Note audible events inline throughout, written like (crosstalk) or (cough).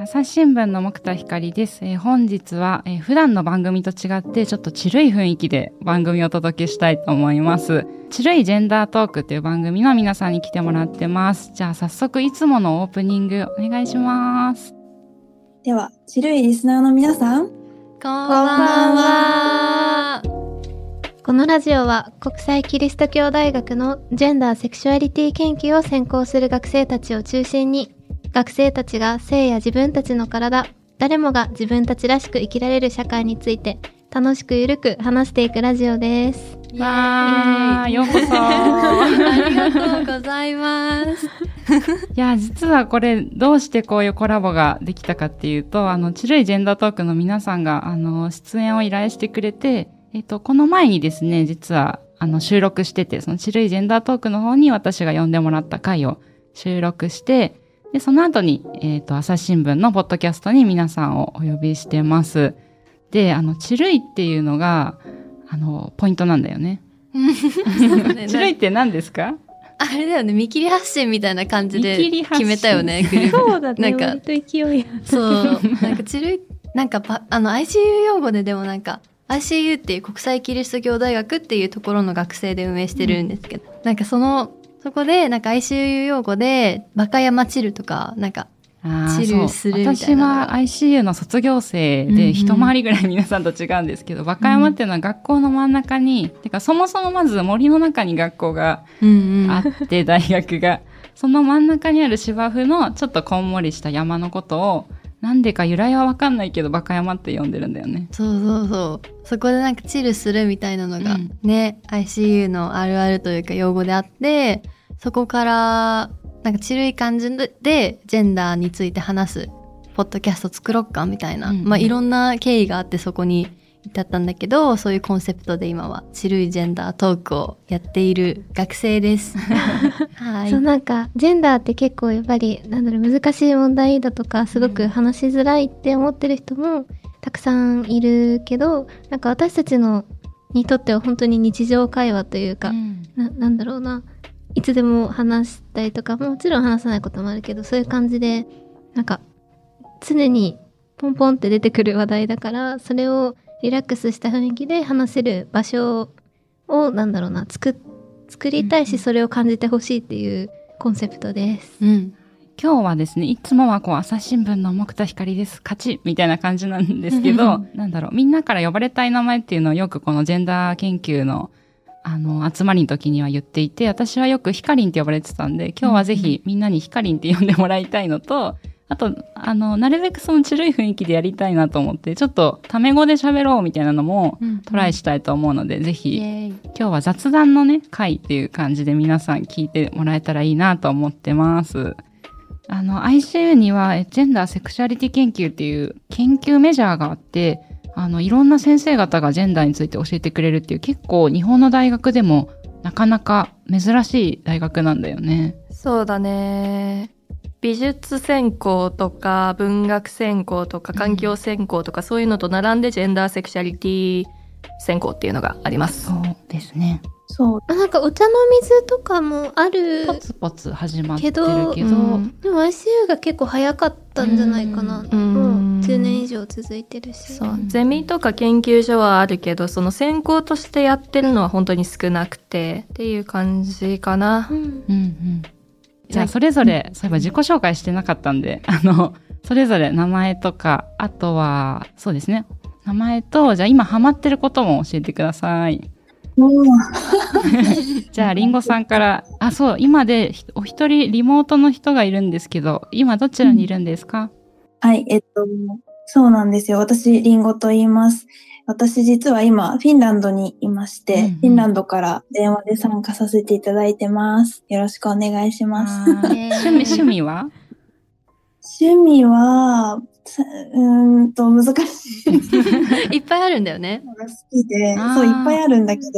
朝日新聞の木田光です、えー、本日は、えー、普段の番組と違ってちょっとちるい雰囲気で番組をお届けしたいと思います。ちるいジェンダートークという番組の皆さんに来てもらってます。じゃあ早速いつものオープニングお願いします。では、ちるいリスナーの皆さん、こんばんは。このラジオは国際キリスト教大学のジェンダーセクシュアリティ研究を専攻する学生たちを中心に学生たちが性や自分たちの体、誰もが自分たちらしく生きられる社会について楽しくゆるく話していくラジオです。わー、ようこそありがとうございます。(laughs) いや、実はこれ、どうしてこういうコラボができたかっていうと、あの、ちるいジェンダートークの皆さんが、あの、出演を依頼してくれて、えっと、この前にですね、実は、あの、収録してて、そのちるいジェンダートークの方に私が呼んでもらった回を収録して、で、その後に、えっ、ー、と、朝日新聞のポッドキャストに皆さんをお呼びしてます。で、あの、チルイっていうのが、あの、ポイントなんだよね。(laughs) チルイって何ですか？あれだよね、見切り発信みたいな感じで決めたよね、グループ。そうだね、なんか、勢いそう。なんか、チルイ、なんかあの、ICU 用語ででもなんか、ICU っていう国際キリスト教大学っていうところの学生で運営してるんですけど、うん、なんかそのそこで、なんか ICU 用語で、バカ山チルとか、なんか、チルするみたいな。私は ICU の卒業生で一回りぐらい皆さんと違うんですけど、うんうん、バカ山っていうのは学校の真ん中に、てかそもそもまず森の中に学校があって、大学が。その真ん中にある芝生のちょっとこんもりした山のことを、なんでか由来はわかんないけど、バカ山って呼んでるんだよね。そうそうそう。そこでなんかチルするみたいなのが、ね、うん、ICU のあるあるというか用語であって、そこから、なんかチルい感じで、ジェンダーについて話す、ポッドキャスト作ろっかみたいな、うん、まあいろんな経緯があってそこに至ったんだけど、そういうコンセプトで今は、チルいジェンダートークをやっている学生です。(laughs) はい。そうなんか、ジェンダーって結構やっぱり、なんだろう、難しい問題だとか、すごく話しづらいって思ってる人もたくさんいるけど、なんか私たちのにとっては本当に日常会話というか、うん、ななんだろうな、いつでも話したりとか、もちろん話さないこともあるけど、そういう感じで、なんか、常にポンポンって出てくる話題だから、それをリラックスした雰囲気で話せる場所を、なんだろうな、作、作りたいし、それを感じてほしいっていうコンセプトです。うん。今日はですね、いつもはこう、朝日新聞の木田光です、勝ちみたいな感じなんですけど、なんだろう、みんなから呼ばれたい名前っていうのをよくこのジェンダー研究のあの、集まりの時には言っていて、私はよくヒカリンって呼ばれてたんで、今日はぜひみんなにヒカリンって呼んでもらいたいのと、あと、あの、なるべくそのちるい雰囲気でやりたいなと思って、ちょっとタメ語で喋ろうみたいなのもトライしたいと思うので、うん、ぜひ、今日は雑談のね、回っていう感じで皆さん聞いてもらえたらいいなと思ってます。あの、ICU には、ジェンダーセクシュアリティ研究っていう研究メジャーがあって、あの、いろんな先生方がジェンダーについて教えてくれるっていう結構日本の大学でもなかなか珍しい大学なんだよね。そうだね。美術専攻とか文学専攻とか環境専攻とか、そういうのと並んでジェンダーセクシャリティ専攻っていうのがあります。そうですね。そう。なんかお茶の水とかもある。ポツポツ始まってるけど。けどうん、でも ICU が結構早かったんじゃないかな。うん、もう10年以上続いてるし。そう。ゼミとか研究所はあるけど、その専攻としてやってるのは本当に少なくてっていう感じかな。うん、うん、うん。じゃあそれぞれ、そういえば自己紹介してなかったんで、(laughs) あの、それぞれ名前とか、あとは、そうですね。名前と、じゃあ今ハマってることも教えてください。(laughs) (laughs) じゃあ、りんごさんから、あ、そう、今でお一人リモートの人がいるんですけど、今どちらにいるんですか、うん、はい、えっと、そうなんですよ。私、りんごと言います。私実は今、フィンランドにいまして、うんうん、フィンランドから電話で参加させていただいてます。よろしくお願いします。(laughs) 趣味、趣味は？趣味は、うんと、難しい。いっぱいあるんだよね。が好きで、そう、いっぱいあるんだけど、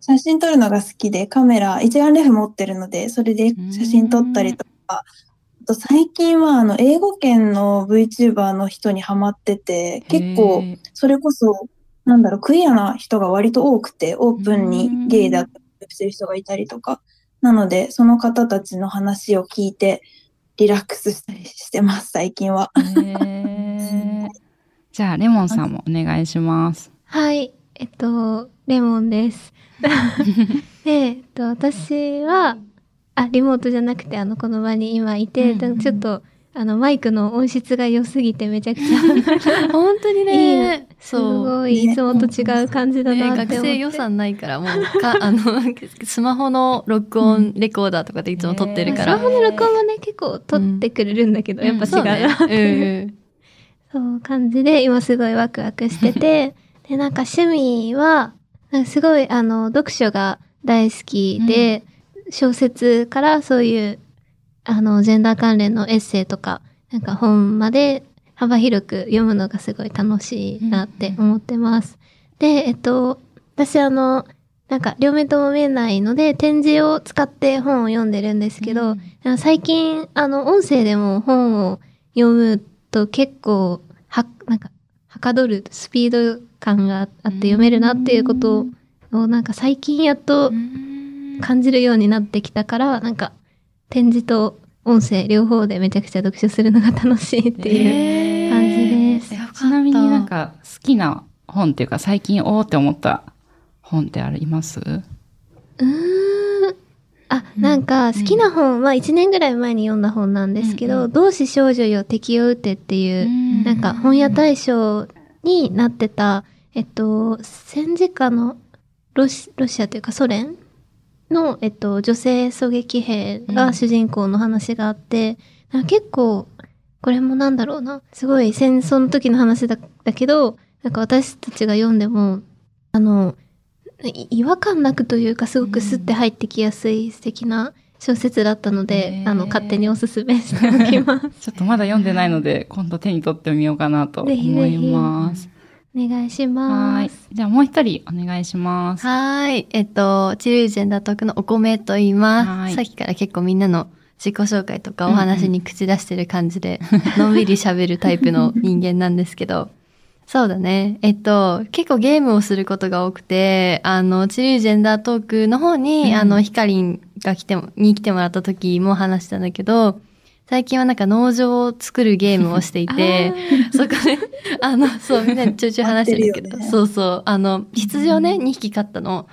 写真撮るのが好きで、カメラ、一眼レフ持ってるので、それで写真撮ったりとか、あと最近は、あの、英語圏の VTuber の人にハマってて、結構、それこそ、なんだろう、クイアな人が割と多くて、オープンにゲイだったりする人がいたりとか、なので、その方たちの話を聞いて、リラックスしたりしてます、最近は。(laughs) じゃあ、レモンさんもお願いします。はい。えっと、レモンです。(laughs) で、えっと、私は、あ、リモートじゃなくて、あの、この場に今いて、うんうんちょっと、あの、マイクの音質が良すぎてめちゃくちゃ、(laughs) 本当にいいね。すそう。ごい、いつもと違う感じだね、なって思って。学生予算ないから、もう、か、(laughs) あの、スマホの録音レコーダーとかでいつも撮ってるから。スマホの録音もね、結構撮ってくれるんだけど、うん。やっぱ違そううねなっていう、うんそう感じで、今すごいワクワクしてて、で、なんか趣味は、すごい、あの、読書が大好きで、小説からそういう、あの、ジェンダー関連のエッセイとか、なんか本まで幅広く読むのがすごい楽しいなって思ってます。で、えっと、私あの、なんか両目とも見えないので、展示を使って本を読んでるんですけど、最近、あの、音声でも本を読むと結構、は、なんか、はかどるスピード感があって読めるなっていうことを、なんか最近やっと感じるようになってきたから、なんか、展示と音声両方でめちゃくちゃ読書するのが楽しいっていう感じです。よかったちなみになんか好きな本っていうか最近おーって思った本ってあります？うーん。あ、なんか好きな本は1年ぐらい前に読んだ本なんですけど、うんうん。同志少女よ敵を撃てっていう、なん。か本屋大賞になってた、えっと、戦時下のロシロシアというかソ連の、えっと、女性狙撃兵が主人公の話があって、なんか結構、これもなんだろうな、すごい戦争の時の話だだけど、なんか私たちが読んでも、あの、い違和感なくというか、すごくスッて入ってきやすい素敵な小説だったので、へーあの、勝手におすすめしておきます。(laughs) ちょっとまだ読んでないので、今度手に取ってみようかなと思ぜひぜひ。います。お願いしはーいます。。じゃあもう一人お願いします。はーい。えっと、チルージェンダートークのお米と言います。さっきから結構みんなの自己紹介とかお話に口出してる感じで、(laughs) のんびり喋るタイプの人間なんですけど、そうだね。えっと、結構ゲームをすることが多くて、あの、チルージェンダートークの方に、うんあの、ヒカリンが来ても、に来てもらった時も話したんだけど、最近はなんか農場を作るゲームをしていて、そこで、あの、そう、みんなにちょいちょい話してるけど、ね (laughs) そうそう、あの、羊をね、2匹飼ったの。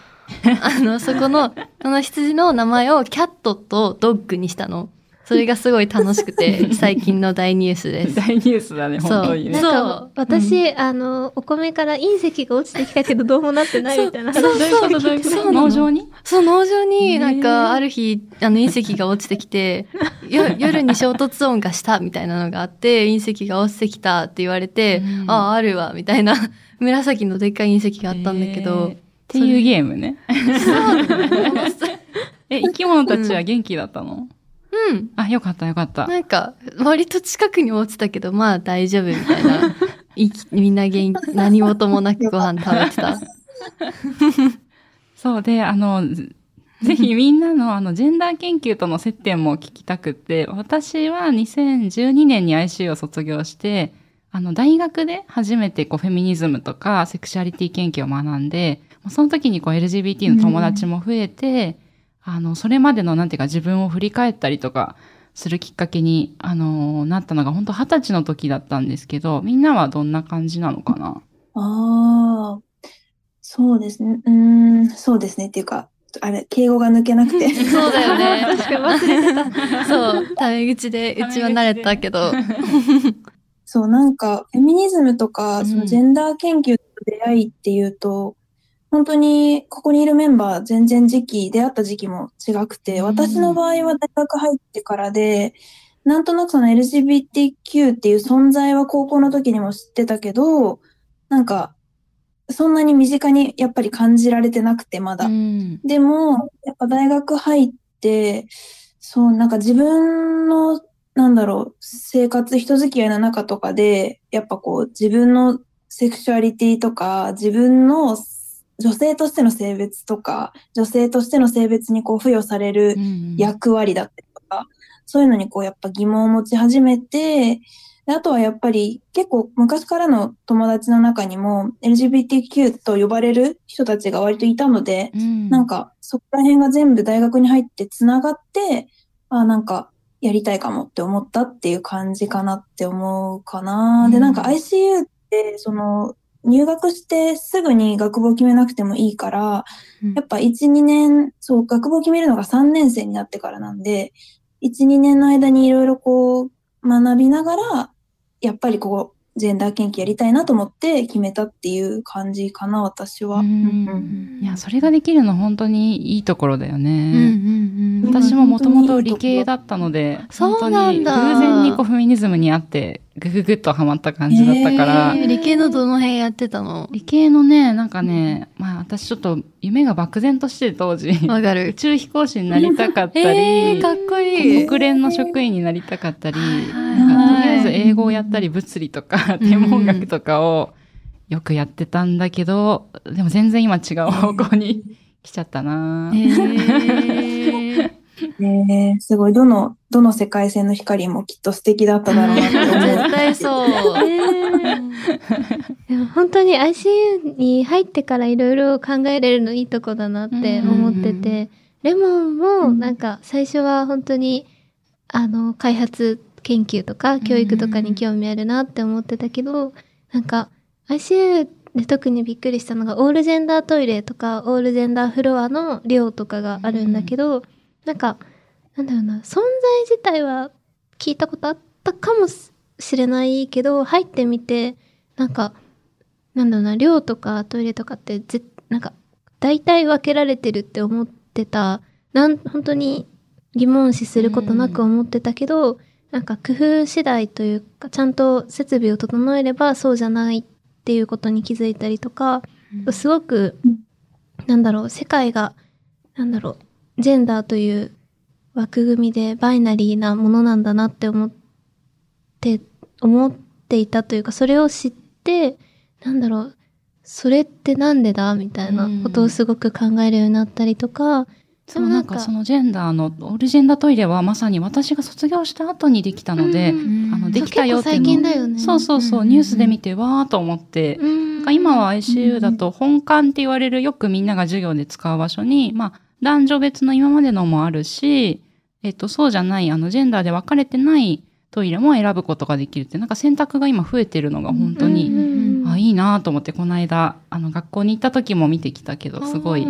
あの、そこの、その羊の名前をキャットとドッグにしたの。それがすごい楽しくて、(laughs) 最近の大ニュースです。大ニュースだね、そう。本当にね。そう。私、あの、お米から隕石が落ちてきたけどどうもなってないみたいな。話。そう。どういうそう農場に？そう、農場になんか、ある日、あの、隕石が落ちてきて、(laughs) よ夜に衝突音がしたみたいなのがあって、隕石が落ちてきたって言われて、うん。ああ、あるわ、みたいな、(laughs) 紫のでっかい隕石があったんだけど。っ、ていうゲームね。そう。え、生き物たちは元気だったの、うん。あ、よかったよかった。なんか、割と近くに落ちたけど、まあ大丈夫みたいな。(laughs) いきみんな元気、(laughs) 何事もなくご飯食べてた。(laughs) そうで、あの、ぜぜひみんなのあの、ジェンダー研究との接点も聞きたくって、私は2012年に IC を卒業して、あの、大学で初めてこう、フェミニズムとかセクシャリティ研究を学んで、その時にこう、LGBT の友達も増えて、あの、それまでのなんていうか自分を振り返ったりとか、するきっかけに、あのなったのが本当二十歳の時だったんですけど、みんなはどんな感じなのかな？ああ、そうですね。うーん、そうですね。っていうか、あれ、敬語が抜けなくて。(laughs) そうだよね。確かに忘れてた。そう、タメ口で、うちは慣れたけど。(laughs) そう、なんか、フェミニズムとか、うんそのジェンダー研究と出会いっていうと、本当に、ここにいるメンバー、全然時期、出会った時期も違くて、うん私の場合は大学入ってからで、なんとなくその LGBTQ っていう存在は高校の時にも知ってたけど、なんか、そんなに身近にやっぱり感じられてなくて、まだ。うん。でも、やっぱ大学入って、そう、なんか自分の、なんだろう、生活、人付き合いの中とかで、やっぱこう、自分のセクシュアリティとか、自分の女性としての性別とか、女性としての性別にこう付与されるうん役割だったりとか、そういうのにこうやっぱ疑問を持ち始めて、であとはやっぱり結構昔からの友達の中にも LGBTQ と呼ばれる人たちが割といたので、うん。なんかそこら辺が全部大学に入ってつながって、あなんかやりたいかもって思ったっていう感じかなって思うかな。で、なんか ICU って、その、入学してすぐに学部を決めなくてもいいから、うんやっぱ1、2年、そう、学部を決めるのが3年生になってからなんで、1、2年の間にいろいろこう、学びながら、やっぱりこう、ジェンダー研究やりたいなと思って決めたっていう感じかな、私は。ううんんいや、それができるの本当にいいところだようんね。うんうん。私ももともと理系だったので、そうなんだ。本当に偶然にこうフェミニズムにあって、ぐぐぐっとハマった感じだったから、へ理系のどの辺やってたの？理系のね、なんかね、まあ私ちょっと夢が漠然としてて当時、宇わかる。宙飛行士になりたかったり、(laughs) えー、かっこいい。国連の職員になりたかったり、とりあえずはい英語をやったり物理とか天文学とかをよくやってたんだけど、でも全然今違う方向に来ちゃったな、えーえー、すごい。どの、どの世界線の光もきっと素敵だっただろうなって思う。(laughs) 絶対そう。でも本当に ICU に入ってからいろいろ考えれるのいいとこだなって思ってて、レモンもなんか最初は本当にあの開発研究とか教育とかに興味あるなって思ってたけど、なんか ICU で特にびっくりしたのがオールジェンダートイレとかオールジェンダーフロアの量とかがあるんだけど、なんかなんだろうな存在自体は聞いたことあったかもしれないけど入ってみてなんかなんだろうな、寮とかトイレとかってぜ、なんか、大体分けられてるって思ってた、なん、本当に疑問視することなく思ってたけど、なんか工夫次第というか、ちゃんと設備を整えればそうじゃないっていうことに気づいたりとか、すごくうん、なんだろう、世界が、なんだろう、ジェンダーという枠組みでバイナリーなものなんだなって思って、思っていたというか、それを知って、なんだろう、それってなんでだみたいなことをすごく考えるようになったりとか、そうなんかそのジェンダーの、オールジェンダートイレはまさに私が卒業した後にできたので、うん。あの、できたよって最近だよね。そうそうそう、うん。ニュースで見てわーと思って、なんか今は ICU だと本館って言われるよくみんなが授業で使う場所に、まあ男女別の今までのもあるし、えっとそうじゃない、あのジェンダーで分かれてないトイレも選ぶことができるって、なんか選択が今増えてるのが本当に、うんあ、いいなと思ってこの間、あの学校に行った時も見てきたけど、すごい、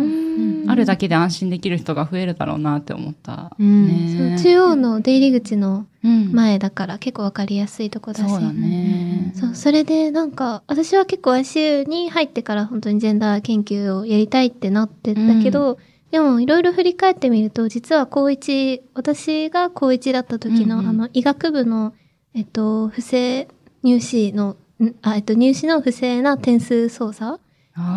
あるだけで安心できる人が増えるだろうなって思った。中央の出入り口のうん前だから結構わかりやすいとこだし。そうだね。そう、それでなんか、私は結構 ICU に入ってから本当にジェンダー研究をやりたいってなってたけど、でもいろいろ振り返ってみると、実は高一、私が高一だった時の、うんうん。あの、医学部の、えっと、不正入試の、んあ、えっと、入試の不正な点数操作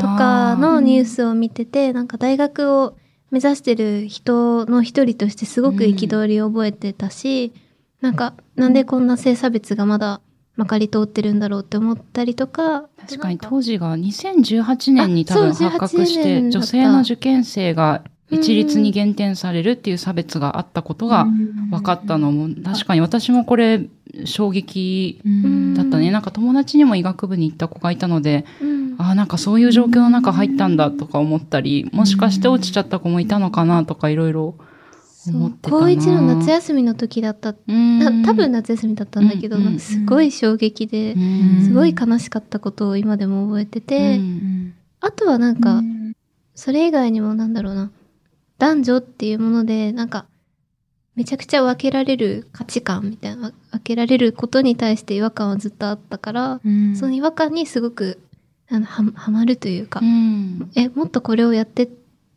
とかのニュースを見てて、なんか大学を目指してる人の一人としてすごく憤りを覚えてたし、なんか、なんでこんな性差別がまだまかり通ってるんだろうって思ったりとか。確かに当時が2018年に多分発覚し18て、女性の受験生が一律に減点されるっていう差別があったことが分かったのも、確かに私もこれ衝撃だったね。なんか友達にも医学部に行った子がいたので、うんああ、なんかそういう状況の中入ったんだとか思ったり、もしかして落ちちゃった子もいたのかなとかいろいろ思って。高一の夏休みの時だった。多分夏休みだったんだけど、うん。すごい衝撃で、うん。すごい悲しかったことを今でも覚えてて、うん。あとはなんか、それ以外にもなんだろうな、男女っていうもので、なんか、めちゃくちゃ分けられる価値観みたいな、分けられることに対して違和感はずっとあったから、その違和感にすごく、あのははまるというか、うん。え、もっとこれをやってっ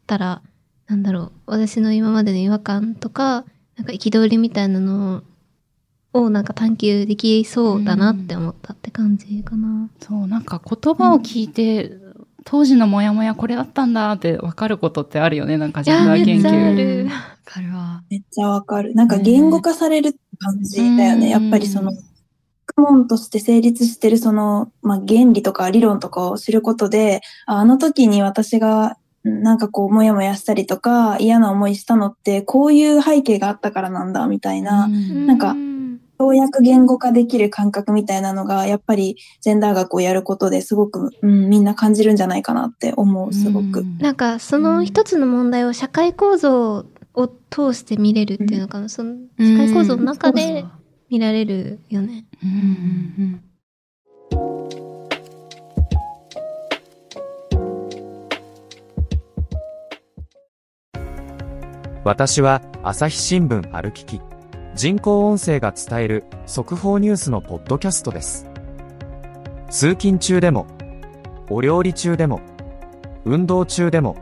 たら、なんだろう、私の今までの違和感とか、なんか憤りみたいなのをなんか探求できそうだなって思ったって感じかな。そう、なんか言葉を聞いて、当時のモヤモヤこれだったんだって分かることってあるよね、なんかジェンダー研究。かるわ。めっちゃわかる。なんか言語化される感じだよね。うんやっぱりその、学問として成立してるその、まあ、原理とか理論とかを知ることで、ああの時に私がうんなんかこう、もやもやしたりとか、嫌な思いしたのって、こういう背景があったからなんだ、みたいな、うん。なんかうようやく言語化できる感覚みたいなのが、やっぱりジェンダー学をやることですごく、うん、みんな感じるんじゃないかなって思う、すごく。うん。なんかその一つの問題を社会構造を通して見れるっていうのかな。その機械構造の中で見られるよね。うんうん私は朝日新聞歩きき人工音声が伝える速報ニュースのポッドキャストです。通勤中でもお料理中でも運動中でも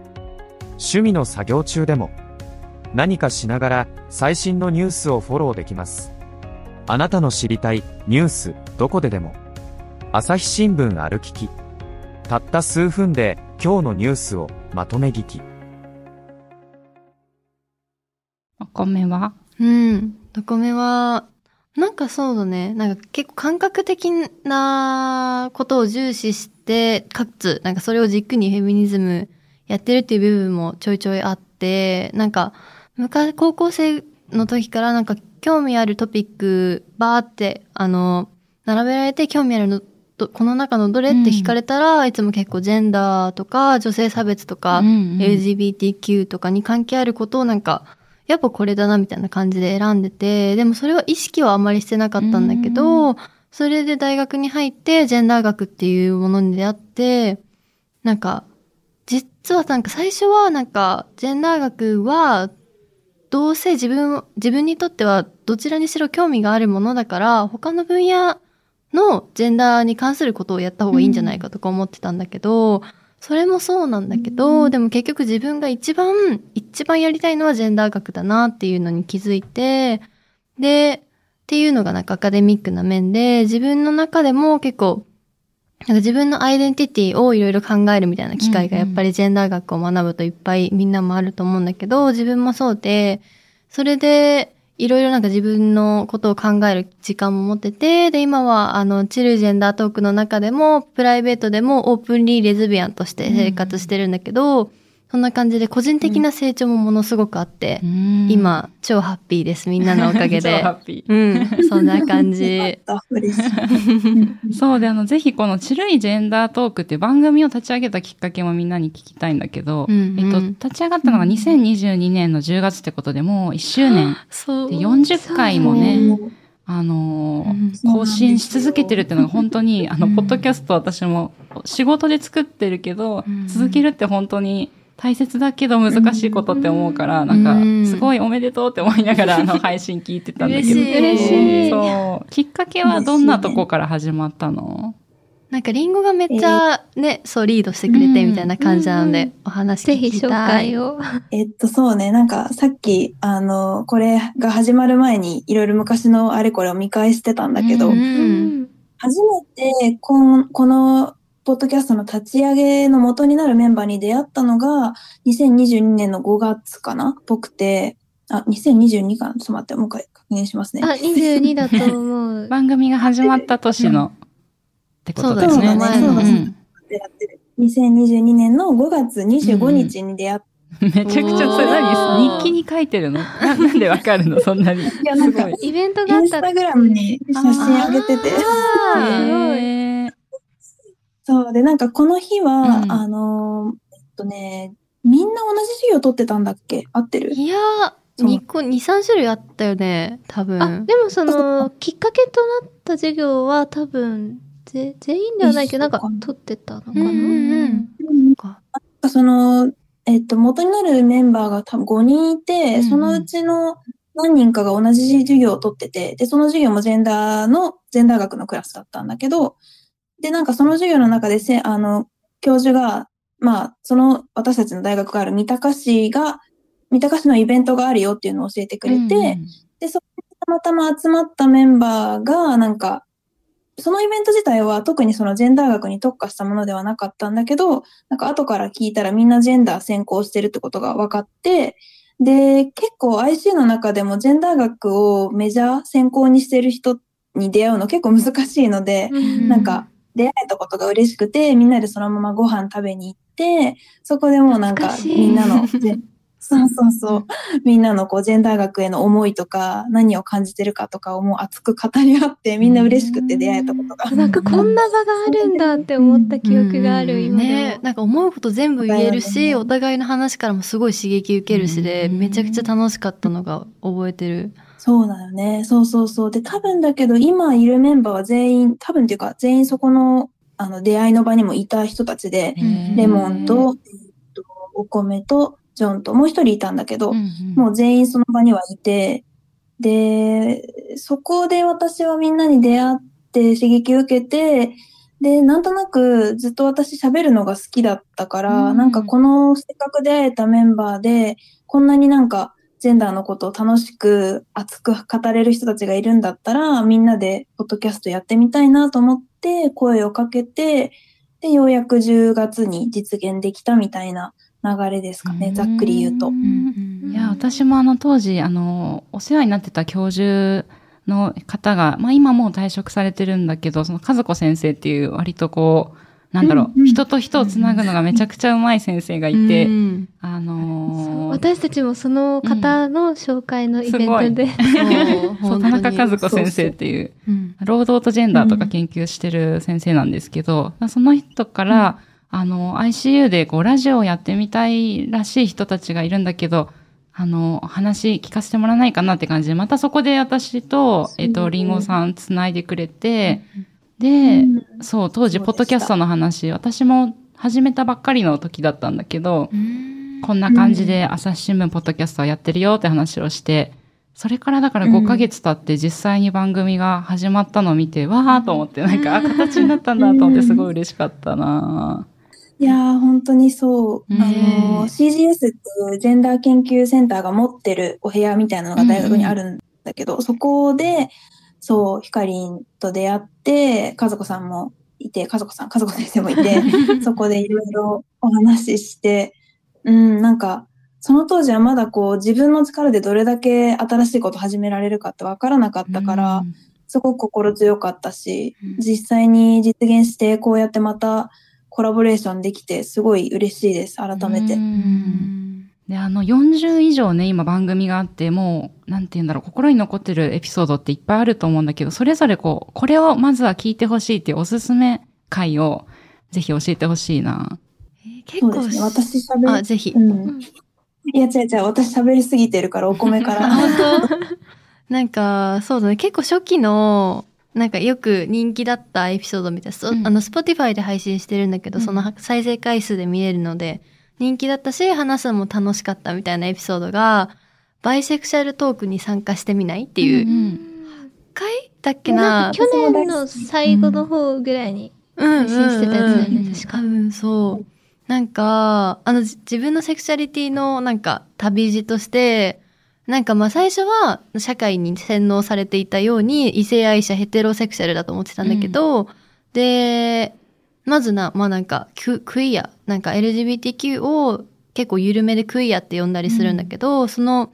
趣味の作業中でも何かしながら最新のニュースをフォローできます。あなたの知りたいニュースどこででも。朝日新聞歩ききたった数分で今日のニュースをまとめ聞き。お米は？うん。お米は、なんかそうだね。なんか結構感覚的なことを重視して、かつ、なんかそれを軸にフェミニズムやってるっていう部分もちょいちょいあって、なんか、昔、高校生の時からなんか興味あるトピック、バーって、あの、並べられて興味あるの、どこの中のどれって聞かれたら、いつも結構ジェンダーとか女性差別とか、うんうん LGBTQ とかに関係あることをなんか、やっぱこれだなみたいな感じで選んでて、でもそれは意識はあんまりしてなかったんだけど、それで大学に入ってジェンダー学っていうものに出会って、なんか、実はなんか最初はなんか、ジェンダー学は、どうせ自分、自分にとってはどちらにしろ興味があるものだから、他の分野のジェンダーに関することをやった方がいいんじゃないかとか思ってたんだけど、それもそうなんだけど、でも結局自分が一番、一番やりたいのはジェンダー学だなっていうのに気づいて、で、っていうのがなんかアカデミックな面で、自分の中でも結構、なんか自分のアイデンティティをいろいろ考えるみたいな機会がやっぱりジェンダー学を学ぶといっぱいみんなもあると思うんだけど、自分もそうで、それで、いろいろなんか自分のことを考える時間も持ってて、で、今は、あの、チルジェンダートークの中でも、プライベートでもオープンリーレズビアンとして生活してるんだけど、そんな感じで個人的な成長もものすごくあって、うん今、超ハッピーです。みんなのおかげ (laughs) 超でハ。ッピうん、そんな感じ。(laughs) そうで、あの、ぜひこのチルいジェンダートークっていう番組を立ち上げたきっかけもみんなに聞きたいんだけど、うんうんえっと、立ち上がったのが2022年の10月ってことでもう1周年。そうで、40回もね、うんあのーうん更新し続けてるっていうのが本当に、あの、うんポッドキャスト私も仕事で作ってるけど、うん続けるって本当に大切だけど難しいことって思うから、なんか、うんすごいおめでとうって思いながら、(laughs) あの、配信聞いてたんだけど。嬉しい嬉しいそう。きっかけはどんなとこから始まったの？なんかリンゴがめっちゃね、そうリードしてくれてみたいな感じなので、うんお話ぜ聞きたい。ひ紹介を。えっと、そうね、なんかさっき、あの、これが始まる前にいろいろ昔のあれこれを見返してたんだけど、ううん。初めてこんこのポッドキャストの立ち上げの元になるメンバーに出会ったのが2022年の5月かな？ぽくて、あ、2022か。なちょっと待って、もう一回確認しますね。あ、22だと思う。(laughs) 番組が始まった年の、ってことですね。そうだね。そうだね。ん。でやってる2022年の5月25日に出会っ (laughs) めちゃくちゃ、それ何日記に書いてるの？(laughs) ななんでわかるの？そんなに。いやなんかすごい。イベントがあったンスタグラムに写真上げてて、あーへーそう、で、なんかこの日は、うん。あのー、えっとね、みんな同じ授業取ってたんだっけ？合ってる？いやー、そう。2個、2、3種類あったよね、多分。あ、でもその、きっかけとなった授業は多分、ぜ全員ではないけど、な。んか取ってたのかうんうんな。うん。かその、えっと、元になるメンバーが多分5人いて、うん。そのうちの何人かが同じ授業を取ってて、で、その授業もジェンダーの、ジェンダー学のクラスだったんだけど、で、なんかその授業の中でせ、あの、教授が、まあ、その私たちの大学がある三鷹市が、三鷹市のイベントがあるよっていうのを教えてくれて、うんで、そこにたまたま集まったメンバーが、なんか、そのイベント自体は特にそのジェンダー学に特化したものではなかったんだけど、なんか後から聞いたらみんなジェンダー専攻してるってことが分かって、で、結構 IC の中でもジェンダー学をメジャー専攻にしてる人に出会うの結構難しいので、うん。なんか出会えたことが嬉しくて、みんなでそのままご飯食べに行って、そこでもうなんかみんなの (laughs) そうそうそう。みんなのこう、ジェンダー学への思いとか、何を感じてるかとかをもう熱く語り合って、みんな嬉しくて出会えたことが。なんかこんな場があるんだって思った記憶がある、今。ねなんか思うこと全部言えるし、ねお互いの話からもすごい刺激受けるしで、めちゃくちゃ楽しかったのが覚えてる。そうだよね。そうそうそう。で、多分だけど、今いるメンバーは全員、多分っていうか、全員そこの、あの、出会いの場にもいた人たちで、レモンと、お米と、ジョンと、もう一人いたんだけど、もう全員その場にはいて、で、そこで私はみんなに出会って刺激を受けて、で、なんとなくずっと私喋るのが好きだったから、うん。なんかこのせっかく出会えたメンバーで、こんなになんかジェンダーのことを楽しく熱く語れる人たちがいるんだったら、みんなでポッドキャストやってみたいなと思って声をかけて、で、ようやく10月に実現できたみたいな流れですかね、ざっくり言うと。いや、私もあの当時、あの、お世話になってた教授の方が、まあ今もう退職されてるんだけど、その和子先生っていう割とこう、なんだろう、うんうん。人と人をつなぐのがめちゃくちゃうまい先生がいて、うんあのー私たちもその方の紹介のイベントで、そうそう、田中和子そうそう先生っていう、うん。労働とジェンダーとか研究してる先生なんですけど、その人から、あの、ICU でこう、ラジオをやってみたいらしい人たちがいるんだけど、あの、話聞かせてもらえないかなって感じで、またそこで私と、えっと、リンゴさんつないでくれて、で、そう、当時、ポッドキャストの話、私も始めたばっかりの時だったんだけど、こんな感じで朝日新聞ポッドキャストをやってるよって話をして、それからだから5ヶ月経って実際に番組が始まったのを見て、わーと思って、なんか、あ、形になったんだと思ってすごい嬉しかったないやー、本当にそう。ねあの、CGS っていうジェンダー研究センターが持ってるお部屋みたいなのが大学にあるんだけど、そこで、そう、ヒカリンと出会って、和子さんもいて、和子さん、和子先生もいて、(laughs) そこでいろいろお話しして、うん、なんか、その当時はまだこう自分の力でどれだけ新しいこと始められるかってわからなかったから、うん。すごく心強かったし、うん。実際に実現してこうやってまたコラボレーションできてすごい嬉しいです、改めて。うんで、あの、40以上ね、今番組があって、もう、なんて言うんだろう、心に残ってるエピソードっていっぱいあると思うんだけど、それぞれこう、これをまずは聞いてほしいっていうおすすめ回を、ぜひ教えてほしいな。結構そうですね、私喋あ、る。ぜひ。うん。いや、違う違う、私喋りすぎてるからお米かあら。本当？(laughs) なんか、そうだね。結構初期の、なんかよく人気だったエピソードみたいな、そうん。あの、Spotify で配信してるんだけど、うん。その再生回数で見れるので、人気だったし、話すのも楽しかったみたいなエピソードが、バイセクシャルトークに参加してみないっていう、ん回だっけな？去年の最後の方ぐらいにうん配信してたやつだよね、うん確か。多分そう。なんか、あの、じ自分のセクシャリティのなんか旅路として、なんかまあ最初は社会に洗脳されていたように異性愛者ヘテロセクシャルだと思ってたんだけど、で、まずな、まあなんかククイア、なんか LGBTQ を結構緩めでクイアって呼んだりするんだけど、その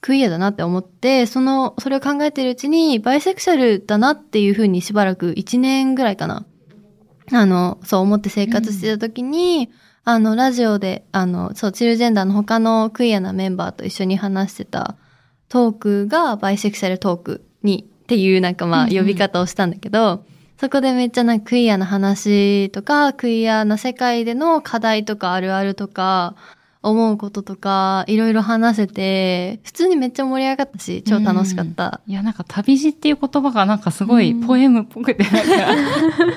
クイアだなって思って、その、それを考えてるうちにバイセクシャルだなっていうふうにしばらく1年ぐらいかな。あの、そう思って生活してた時に、あの、ラジオで、あの、そう、チルジェンダーの他のクイアなメンバーと一緒に話してたトークがバイセクシャルトークに、っていうなんかまあ呼び方をしたんだけど、そこでめっちゃなんかクイアな話とか、クイアな世界での課題とかあるあるとか、思うこととか、いろいろ話せて、普通にめっちゃ盛り上がったし、超楽しかった。いや、なんか旅路っていう言葉がなんかすごいうんポエムっぽくて、なんか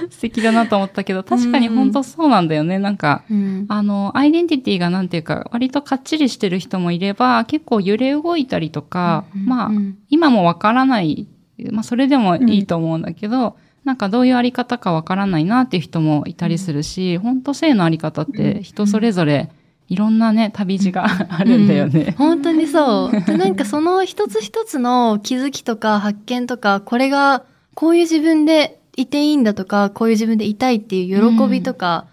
(laughs) 素敵だなと思ったけど、確かに本当そうなんだよね。なんか、うん。あの、アイデンティティがなんていうか、割とかっちりしてる人もいれば、結構揺れ動いたりとか、まあ、うん今もわからない、まあ、それでもいいと思うんだけど、なんかどういうあり方かわからないなっていう人もいたりするし、本当性のあり方って人それぞれいろんなね、旅路が (laughs) あるんだよね。本当にそう。でなんかその一つ一つの気づきとか発見とか、これがこういう自分でいていいんだとか、こういう自分でいたいっていう喜びとか、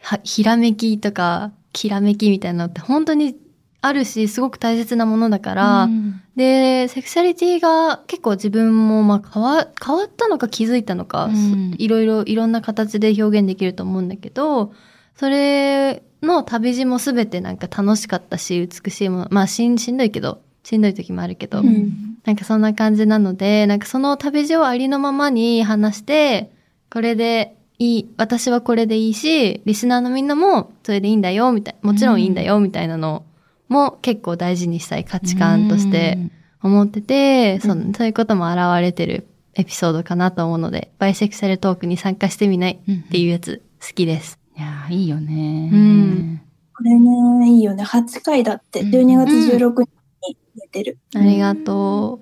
はひらめきとか、きらめきみたいなのって本当にあるし、すごく大切なものだから、うん。で、セクシャリティが結構自分もまあ変わ変わったのか気づいたのか、うん。いろいろいろんな形で表現できると思うんだけど、それの旅路もすべてなんか楽しかったし、美しいもの。まあしんしんどいけど、しんどい時もあるけど、うんなんかそんな感じなので、なんかその旅路をありのままに話して、これでいい、私はこれでいいし、リスナーのみんなもそれでいいんだよ、みたいもちろんいいんだよ、みたいなのも結構大事にしたい価値観として思ってて、そうんそういうことも現れてるエピソードかなと思うので、バイセクシャルトークに参加してみないうん、っていうやつ好きです。いやーいいよね。うんこれね、いいよね。8回だって。うん12月16日に出てる。ありがと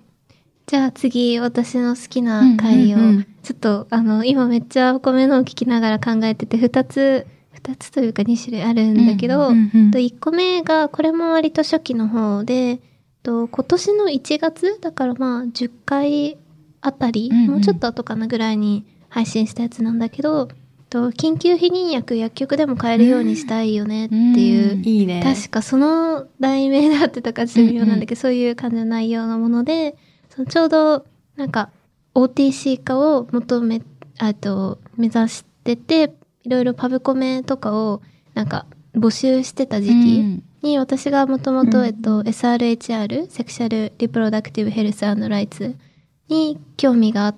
じゃあ次、私の好きう。な回を、うんうんちょっと、あの、今めっちゃお米のを聞きながら考えてて、二つ、二つというか二種類あるんだけど、うんうんと1個目が、これも割と初期の方で、と今年の1月だからまあ10回あたり、うんうんもうちょっと後かなぐらいに配信したやつなんだけど、と緊急避妊薬薬局でも買えるようにしたいよねっていう、うん。いいね。確かその題名であってたかちょっと微妙なんだけど、そういう感じの内容のもので、そのちょうどなんか OTC 化を求め、あと目指してて、いろいろパブコメとかをなんか募集してた時期に、私がもともと、えっと、SRHR、セクシャル・リプロダクティブ・ヘルス・ライツに興味があっ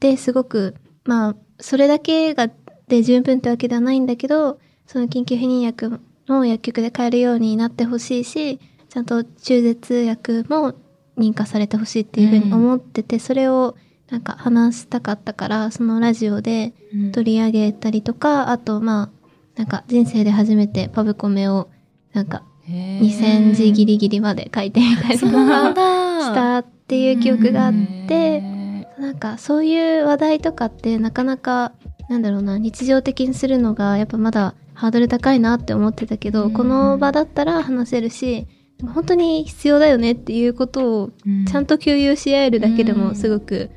て、すごく、まあ、それだけがで十分ってわけではないんだけど、その緊急避妊薬の薬局で買えるようになってほしいし、ちゃんと中絶薬も認可されてほしいっていうふうに思ってて、それをなんか話したかったから、そのラジオで取り上げたりとか、あとまあ、なんか人生で初めてパブコメをなんかへー。2000字ギリギリまで書いてみたりとかだ。したっていう記憶があっへて、ーなんかそういう話題とかってなかなかなんだろうな日常的にするのがやっぱまだハードル高いなって思ってたけど、うん。この場だったら話せるし本当に必要だよねっていうことをちゃんと共有し合えるだけでもすごく、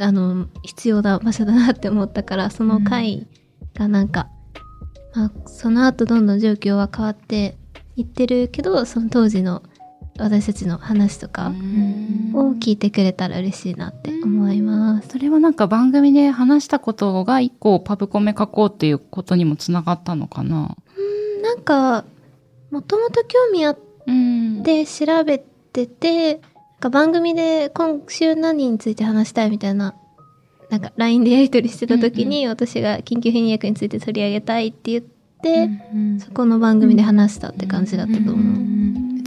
あの必要な場所だなって思ったからその回がなんか、まあ、その後どんどん状況は変わっていってるけどその当時の私たちの話とかうん。を聞いてくれたら嬉しいなって思います。それはなんか番組で話したことが一個パブコメ書こうっていうことにもつながったのかな？なんかもともと興味あっうん。て調べててなんか番組で今週何について話したいみたいななんか LINE でやり取りしてた時に、私が緊急避妊薬について取り上げたいって言って、そこの番組で話したって感じだったと思う。う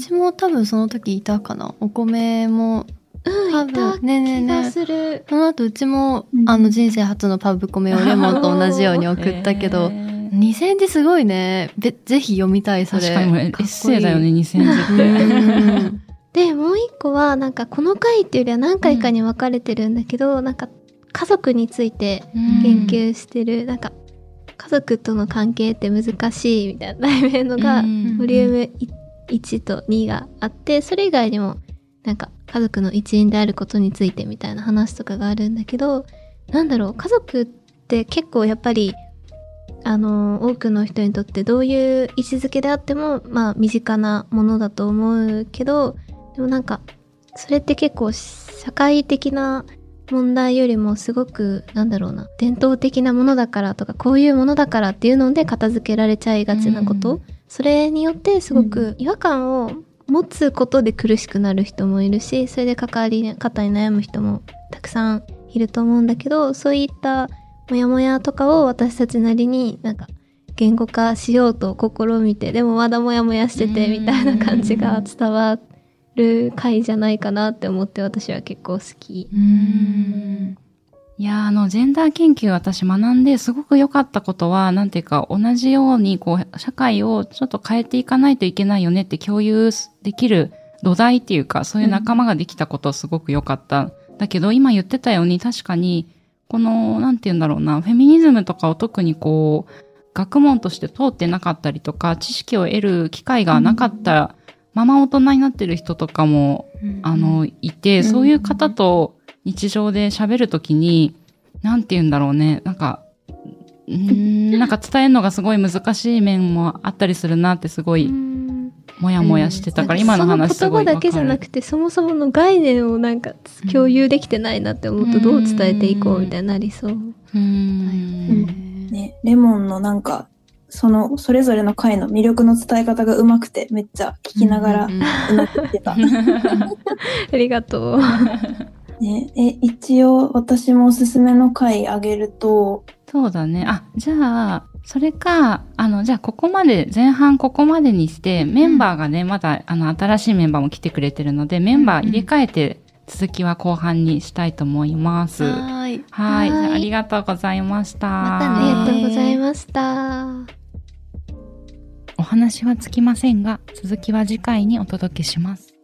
ちも多分その時いたかな。お米も。うん、多いた分ねえねねする。その後うちも、うんあの人生初のパブコメをレモンと同じように送ったけど、へー2000字すごいね。べぜひ読みたい、それ。確かにエかっこいいッセイだよね、2000字って。うんで、もう一個は、なんかこの回っていうよりは何回かに分かれてるんだけど、なんか家族について研究してる、なんか家族との関係って難しいみたいな題名のが、うんボリューム1と2があって、それ以外にも、なんか家族の一員であることについてみたいな話とかがあるんだけど、なんだろう、家族って結構やっぱり、あの、多くの人にとってどういう位置づけであっても、まあ身近なものだと思うけど、でもなんか、それって結構社会的な問題よりもすごく、なんだろうな、伝統的なものだからとか、こういうものだからっていうので片付けられちゃいがちなこと、うん。それによってすごく違和感を持つことで苦しくなる人もいるし、それで関わり方に悩む人もたくさんいると思うんだけど、そういったモヤモヤとかを私たちなりになんか言語化しようと試みて、でもまだモヤモヤしててみたいな感じが伝わる回じゃないかなって思って私は結構好き。うんいやあの、ジェンダー研究私学んですごく良かったことは、なんていうか、同じように、こう、社会をちょっと変えていかないといけないよねって共有できる土台っていうか、そういう仲間ができたことすごく良かった。だけど、今言ってたように確かに、この、なんて言うんだろうな、フェミニズムとかを特にこう、学問として通ってなかったりとか、知識を得る機会がなかったまま大人になってる人とかもあの、いて、そういう方と日常で喋るときに、なんて言うんだろうね、なんか、うーん、なんか伝えるのがすごい難しい面もあったりするなってすごい、もやもやしてたから、今の話すごい。言葉だけじゃなくてそもそもの概念をなんか共有できてないなって思うとどう伝えていこうみたいになりそう。うーん。ね、レモンのなんか、その、それぞれの回の魅力の伝え方が上手くて、めっちゃ聞きながら、うんうなってた。(laughs) ありがとう。(laughs) ね、え、一応私もおすすめの回あげると、そうだね。あ、じゃあ、それか、あの、じゃあここまで、前半ここまでにして、メンバーがね、まだ、あの、新しいメンバーも来てくれてるので、メンバー入れ替えて、続きは後半にしたいと思います。ははーい。い。はいじゃあありがとうございました。またねありがとうございました。お話はつきませんが、続きは次回にお届けします。